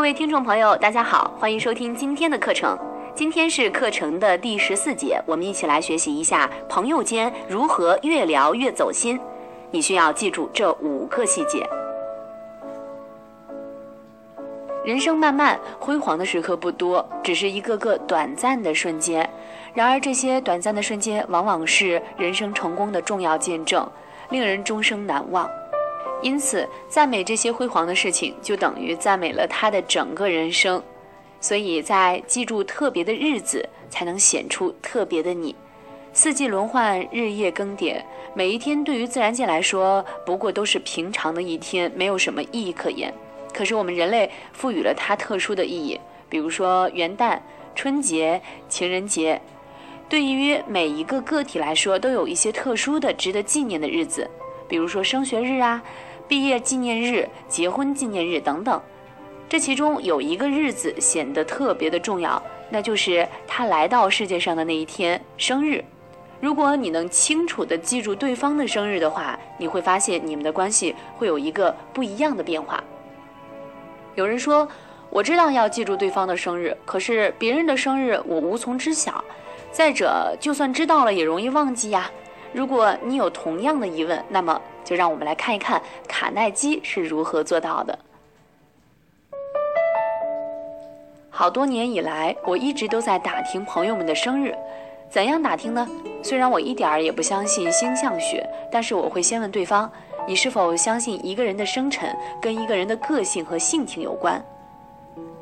各位听众朋友，大家好，欢迎收听今天的课程。今天是课程的第十四节，我们一起来学习一下朋友间如何越聊越走心。你需要记住这五个细节。人生漫漫，辉煌的时刻不多，只是一个个短暂的瞬间。然而，这些短暂的瞬间，往往是人生成功的重要见证，令人终生难忘。因此，赞美这些辉煌的事情，就等于赞美了他的整个人生。所以在记住特别的日子，才能显出特别的你。四季轮换，日夜更迭，每一天对于自然界来说，不过都是平常的一天，没有什么意义可言。可是我们人类赋予了它特殊的意义，比如说元旦、春节、情人节，对于每一个个体来说，都有一些特殊的、值得纪念的日子，比如说升学日啊。毕业纪念日、结婚纪念日等等，这其中有一个日子显得特别的重要，那就是他来到世界上的那一天——生日。如果你能清楚地记住对方的生日的话，你会发现你们的关系会有一个不一样的变化。有人说：“我知道要记住对方的生日，可是别人的生日我无从知晓。再者，就算知道了也容易忘记呀。”如果你有同样的疑问，那么就让我们来看一看卡耐基是如何做到的。好多年以来，我一直都在打听朋友们的生日，怎样打听呢？虽然我一点儿也不相信星象学，但是我会先问对方：你是否相信一个人的生辰跟一个人的个性和性情有关？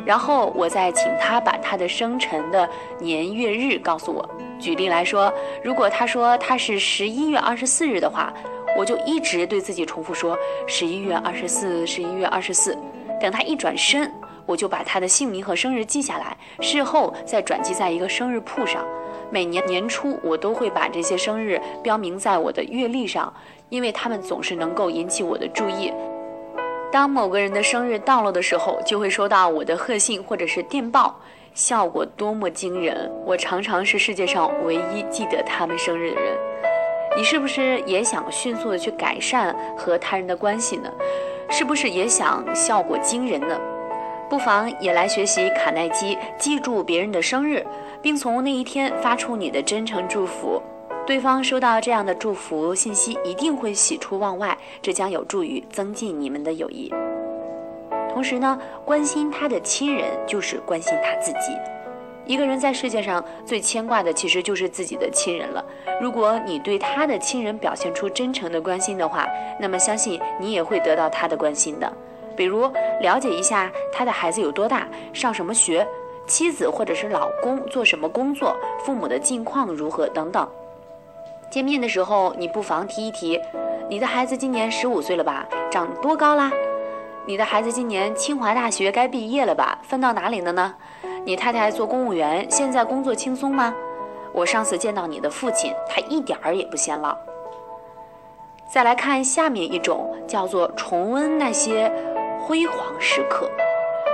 然后我再请他把他的生辰的年月日告诉我。举例来说，如果他说他是十一月二十四日的话，我就一直对自己重复说十一月二十四，十一月二十四。等他一转身，我就把他的姓名和生日记下来，事后再转记在一个生日簿上。每年年初，我都会把这些生日标明在我的月历上，因为他们总是能够引起我的注意。当某个人的生日到了的时候，就会收到我的贺信或者是电报，效果多么惊人！我常常是世界上唯一记得他们生日的人。你是不是也想迅速的去改善和他人的关系呢？是不是也想效果惊人呢？不妨也来学习卡耐基，记住别人的生日，并从那一天发出你的真诚祝福。对方收到这样的祝福信息，一定会喜出望外，这将有助于增进你们的友谊。同时呢，关心他的亲人就是关心他自己。一个人在世界上最牵挂的，其实就是自己的亲人了。如果你对他的亲人表现出真诚的关心的话，那么相信你也会得到他的关心的。比如了解一下他的孩子有多大，上什么学，妻子或者是老公做什么工作，父母的近况如何等等。见面的时候，你不妨提一提，你的孩子今年十五岁了吧？长多高啦？你的孩子今年清华大学该毕业了吧？分到哪里了呢？你太太做公务员，现在工作轻松吗？我上次见到你的父亲，他一点儿也不显老。再来看下面一种，叫做重温那些辉煌时刻。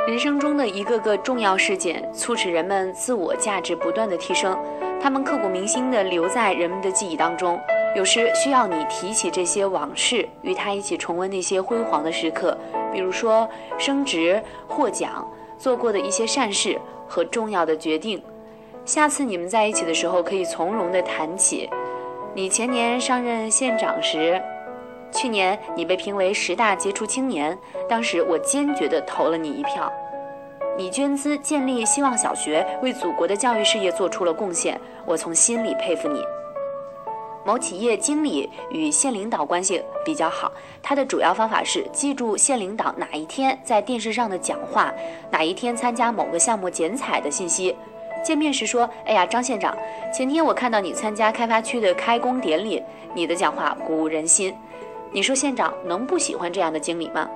人生中的一个个重要事件，促使人们自我价值不断的提升。他们刻骨铭心地留在人们的记忆当中，有时需要你提起这些往事，与他一起重温那些辉煌的时刻，比如说升职、获奖、做过的一些善事和重要的决定。下次你们在一起的时候，可以从容地谈起，你前年上任县长时，去年你被评为十大杰出青年，当时我坚决地投了你一票。你捐资建立希望小学，为祖国的教育事业做出了贡献，我从心里佩服你。某企业经理与县领导关系比较好，他的主要方法是记住县领导哪一天在电视上的讲话，哪一天参加某个项目剪彩的信息。见面时说：“哎呀，张县长，前天我看到你参加开发区的开工典礼，你的讲话鼓舞人心。”你说县长能不喜欢这样的经理吗？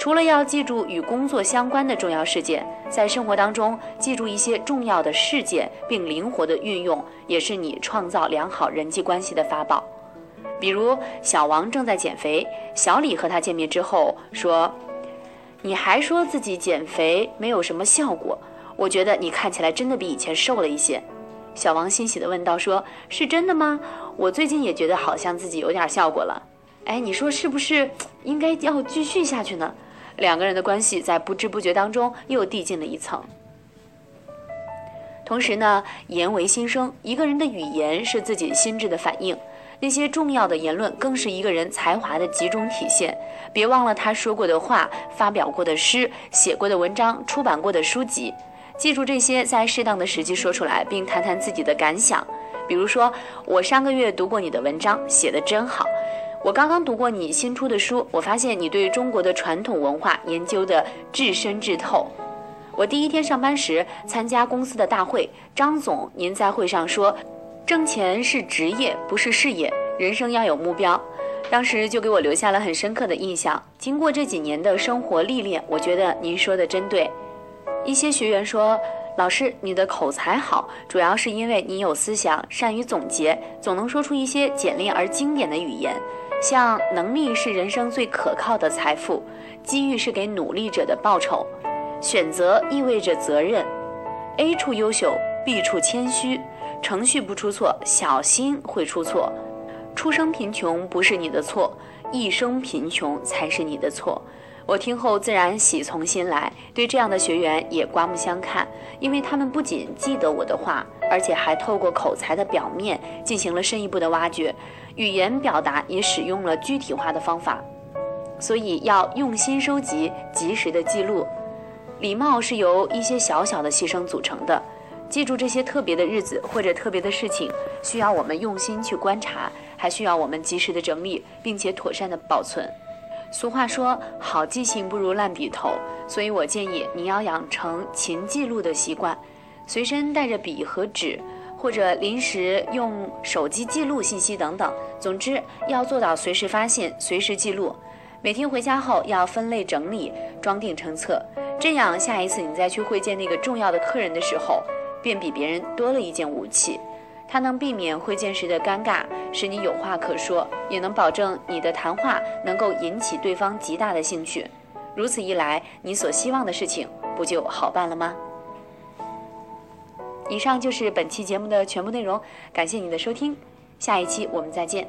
除了要记住与工作相关的重要事件，在生活当中记住一些重要的事件，并灵活的运用，也是你创造良好人际关系的法宝。比如，小王正在减肥，小李和他见面之后说：“你还说自己减肥没有什么效果，我觉得你看起来真的比以前瘦了一些。”小王欣喜地问道：“说是真的吗？我最近也觉得好像自己有点效果了。哎，你说是不是应该要继续下去呢？”两个人的关系在不知不觉当中又递进了一层。同时呢，言为心声，一个人的语言是自己心智的反应，那些重要的言论更是一个人才华的集中体现。别忘了他说过的话、发表过的诗、写过的文章、出版过的书籍，记住这些，在适当的时机说出来，并谈谈自己的感想。比如说，我上个月读过你的文章，写的真好。我刚刚读过你新出的书，我发现你对中国的传统文化研究的至深至透。我第一天上班时参加公司的大会，张总您在会上说，挣钱是职业，不是事业，人生要有目标。当时就给我留下了很深刻的印象。经过这几年的生活历练，我觉得您说的真对。一些学员说，老师你的口才好，主要是因为你有思想，善于总结，总能说出一些简练而经典的语言。像能力是人生最可靠的财富，机遇是给努力者的报酬。选择意味着责任，A 处优秀，B 处谦虚，程序不出错，小心会出错。出生贫穷不是你的错，一生贫穷才是你的错。我听后自然喜从心来，对这样的学员也刮目相看，因为他们不仅记得我的话，而且还透过口才的表面进行了深一步的挖掘，语言表达也使用了具体化的方法，所以要用心收集，及时的记录。礼貌是由一些小小的牺牲组成的，记住这些特别的日子或者特别的事情，需要我们用心去观察，还需要我们及时的整理，并且妥善的保存。俗话说，好记性不如烂笔头，所以我建议你要养成勤记录的习惯，随身带着笔和纸，或者临时用手机记录信息等等。总之，要做到随时发现、随时记录。每天回家后要分类整理，装订成册。这样，下一次你再去会见那个重要的客人的时候，便比别人多了一件武器。它能避免会见时的尴尬，使你有话可说，也能保证你的谈话能够引起对方极大的兴趣。如此一来，你所希望的事情不就好办了吗？以上就是本期节目的全部内容，感谢你的收听，下一期我们再见。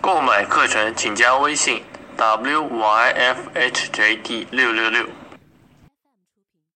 购买课程请加微信。wyfhjd 六六六。